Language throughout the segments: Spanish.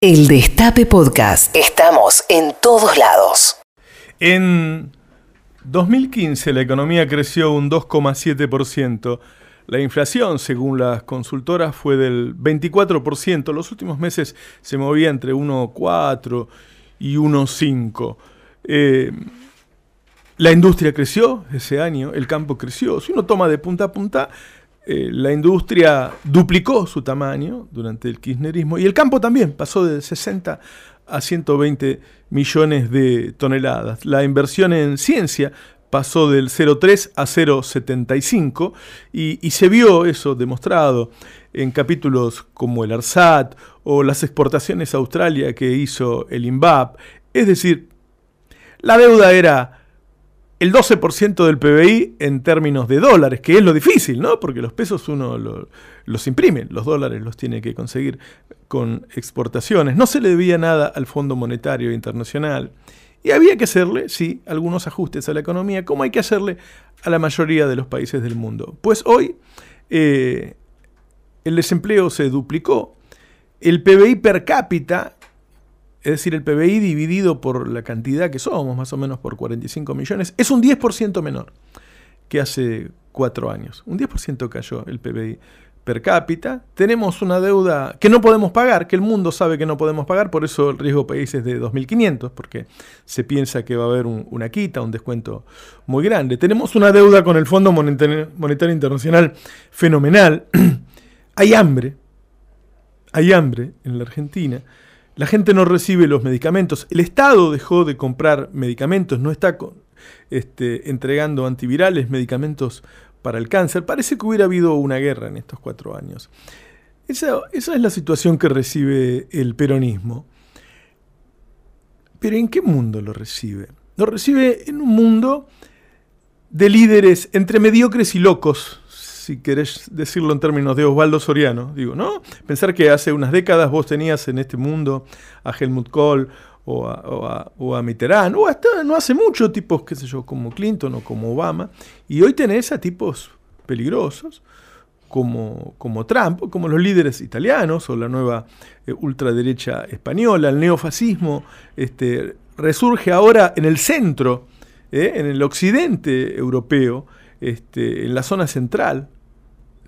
El Destape Podcast. Estamos en todos lados. En 2015 la economía creció un 2,7%. La inflación, según las consultoras, fue del 24%. Los últimos meses se movía entre 1,4 y 1,5. Eh, la industria creció ese año, el campo creció. Si uno toma de punta a punta, eh, la industria duplicó su tamaño durante el kirchnerismo y el campo también pasó de 60 a 120 millones de toneladas. La inversión en ciencia pasó del 0,3 a 0,75 y, se vio eso demostrado en capítulos como el ARSAT o las exportaciones a Australia que hizo el INVAP. Es decir, la deuda era el 12% del PBI en términos de dólares, que es lo difícil, ¿no? Porque los pesos uno los imprime, los dólares los tiene que conseguir con exportaciones. No se le debía nada al Fondo Monetario Internacional. Y había que hacerle, sí, algunos ajustes a la economía, como hay que hacerle a la mayoría de los países del mundo. Pues hoy eh, el desempleo se duplicó, el PBI per cápita es decir, el PBI dividido por la cantidad que somos, más o menos por 45 millones, es un 10% menor que hace cuatro años. Un 10% cayó el PBI per cápita. Tenemos una deuda que no podemos pagar, que el mundo sabe que no podemos pagar, por eso el riesgo país es de 2.500, porque se piensa que va a haber una quita, un descuento muy grande. Tenemos una deuda con el Fondo Monetario, Monetario Internacional fenomenal. hay hambre, hay hambre en la Argentina. La gente no recibe los medicamentos. El Estado dejó de comprar medicamentos, no está este, entregando antivirales, medicamentos para el cáncer. Parece que hubiera habido una guerra en estos cuatro años. Esa es la situación que recibe el peronismo. Pero ¿en qué mundo lo recibe? Lo recibe en un mundo de líderes entre mediocres y locos, si querés decirlo en términos de Osvaldo Soriano, digo, ¿no? Pensar que hace unas décadas vos tenías en este mundo a Helmut Kohl o a, o Mitterrand, o hasta no hace mucho tipos, qué sé yo, como Clinton o como Obama, y hoy tenés a tipos peligrosos, como, como Trump, como los líderes italianos o la nueva eh, ultraderecha española, el neofascismo, este, resurge ahora en el centro, eh, en el occidente europeo, este, en la zona central,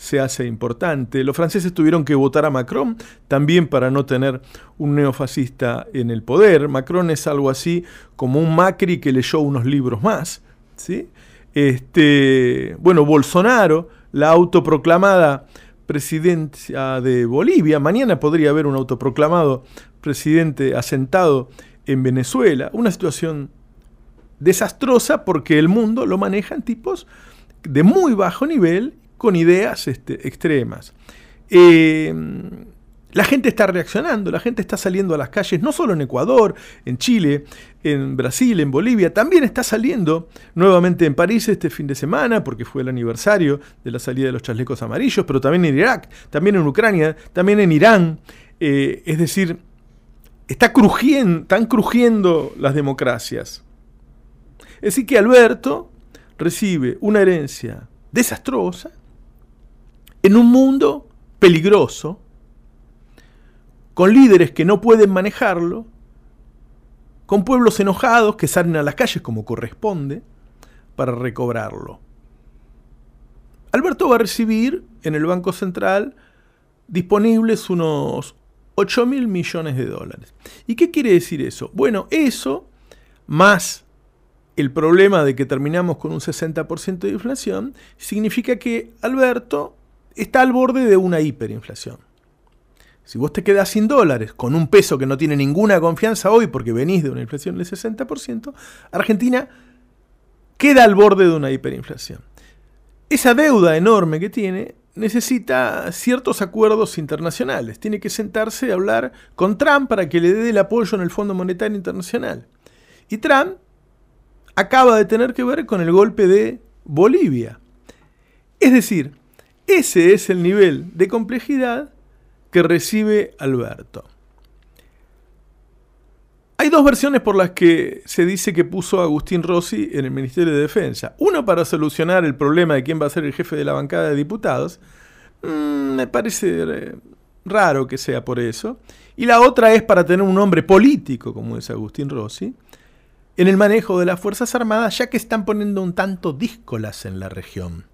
se hace importante. Los franceses tuvieron que votar a Macron también para no tener un neofascista en el poder. Macron es algo así como un Macri que leyó unos libros más. ¿sí? Este, bueno, Bolsonaro, la autoproclamada presidencia de Bolivia. Mañana podría haber un autoproclamado presidente asentado en Venezuela. Una situación desastrosa porque el mundo lo manejan tipos de muy bajo nivel con ideas este, extremas. Eh, la gente está reaccionando, la gente está saliendo a las calles, no solo en Ecuador, en Chile, en Brasil, en Bolivia, también está saliendo nuevamente en París este fin de semana, porque fue el aniversario de la salida de los chalecos amarillos, pero también en Irak, también en Ucrania, también en Irán. Eh, es decir, está crujiendo, están crujiendo las democracias. Es decir, que Alberto recibe una herencia desastrosa, en un mundo peligroso, con líderes que no pueden manejarlo, con pueblos enojados que salen a las calles como corresponde para recobrarlo. Alberto va a recibir en el Banco Central disponibles unos 8 mil millones de dólares. ¿Y qué quiere decir eso? Bueno, eso, más el problema de que terminamos con un 60% de inflación, significa que Alberto está al borde de una hiperinflación. Si vos te quedás sin dólares con un peso que no tiene ninguna confianza hoy porque venís de una inflación del 60%, Argentina queda al borde de una hiperinflación. Esa deuda enorme que tiene necesita ciertos acuerdos internacionales. Tiene que sentarse a hablar con Trump para que le dé el apoyo en el Fondo Monetario Internacional. Y Trump acaba de tener que ver con el golpe de Bolivia. Es decir, ese es el nivel de complejidad que recibe Alberto. Hay dos versiones por las que se dice que puso Agustín Rossi en el Ministerio de Defensa. Uno para solucionar el problema de quién va a ser el jefe de la bancada de diputados. Mm, me parece eh, raro que sea por eso. Y la otra es para tener un hombre político, como es Agustín Rossi, en el manejo de las Fuerzas Armadas, ya que están poniendo un tanto díscolas en la región.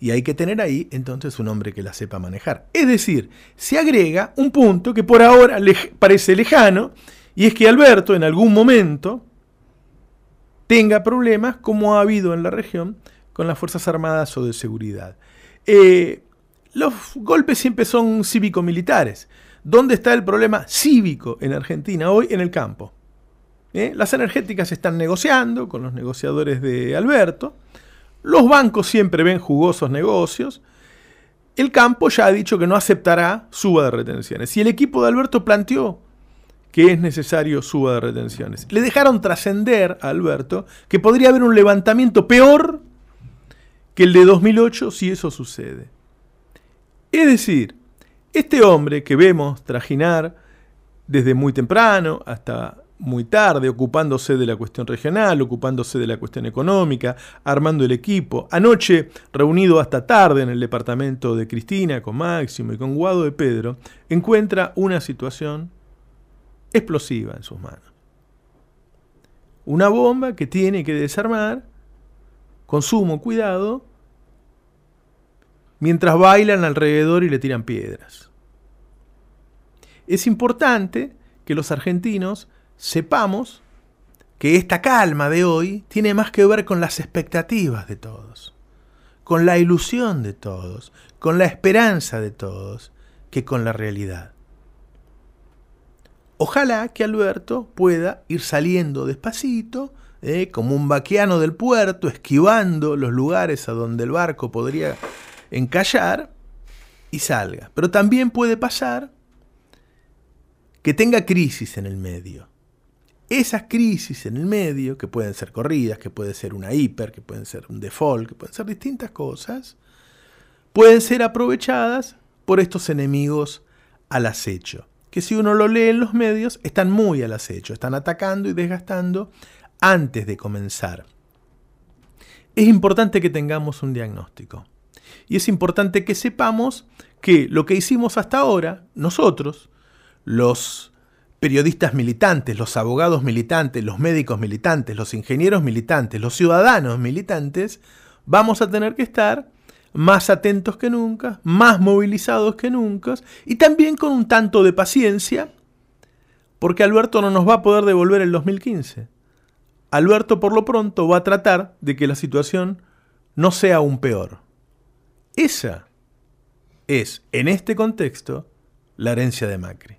Y hay que tener ahí entonces un hombre que la sepa manejar. Es decir, se agrega un punto que por ahora le parece lejano, y es que Alberto en algún momento tenga problemas como ha habido en la región con las Fuerzas Armadas o de seguridad. Eh, los golpes siempre son cívico-militares. ¿Dónde está el problema cívico en Argentina hoy? En el campo. ¿Eh? Las energéticas están negociando con los negociadores de Alberto. Los bancos siempre ven jugosos negocios. El campo ya ha dicho que no aceptará suba de retenciones. Y el equipo de Alberto planteó que es necesario suba de retenciones. Le dejaron trascender a Alberto que podría haber un levantamiento peor que el de 2008 si eso sucede. Es decir, este hombre que vemos trajinar desde muy temprano hasta muy tarde, ocupándose de la cuestión regional, ocupándose de la cuestión económica, armando el equipo. Anoche, reunido hasta tarde en el departamento de Cristina, con Máximo y con Guado de Pedro, encuentra una situación explosiva en sus manos. Una bomba que tiene que desarmar con sumo cuidado mientras bailan alrededor y le tiran piedras. Es importante que los argentinos sepamos que esta calma de hoy tiene más que ver con las expectativas de todos, con la ilusión de todos, con la esperanza de todos, que con la realidad. Ojalá que Alberto pueda ir saliendo despacito, eh, como un vaquiano del puerto, esquivando los lugares a donde el barco podría encallar y salga. Pero también puede pasar que tenga crisis en el medio esas crisis en el medio, que pueden ser corridas, que puede ser una hiper, que pueden ser un default, que pueden ser distintas cosas, pueden ser aprovechadas por estos enemigos al acecho, que si uno lo lee en los medios, están muy al acecho, están atacando y desgastando antes de comenzar. Es importante que tengamos un diagnóstico. Y es importante que sepamos que lo que hicimos hasta ahora, nosotros, los periodistas militantes, los abogados militantes, los médicos militantes, los ingenieros militantes, los ciudadanos militantes, vamos a tener que estar más atentos que nunca, más movilizados que nunca y también con un tanto de paciencia, porque Alberto no nos va a poder devolver el 2015. Alberto por lo pronto va a tratar de que la situación no sea aún peor. Esa es, en este contexto, la herencia de Macri.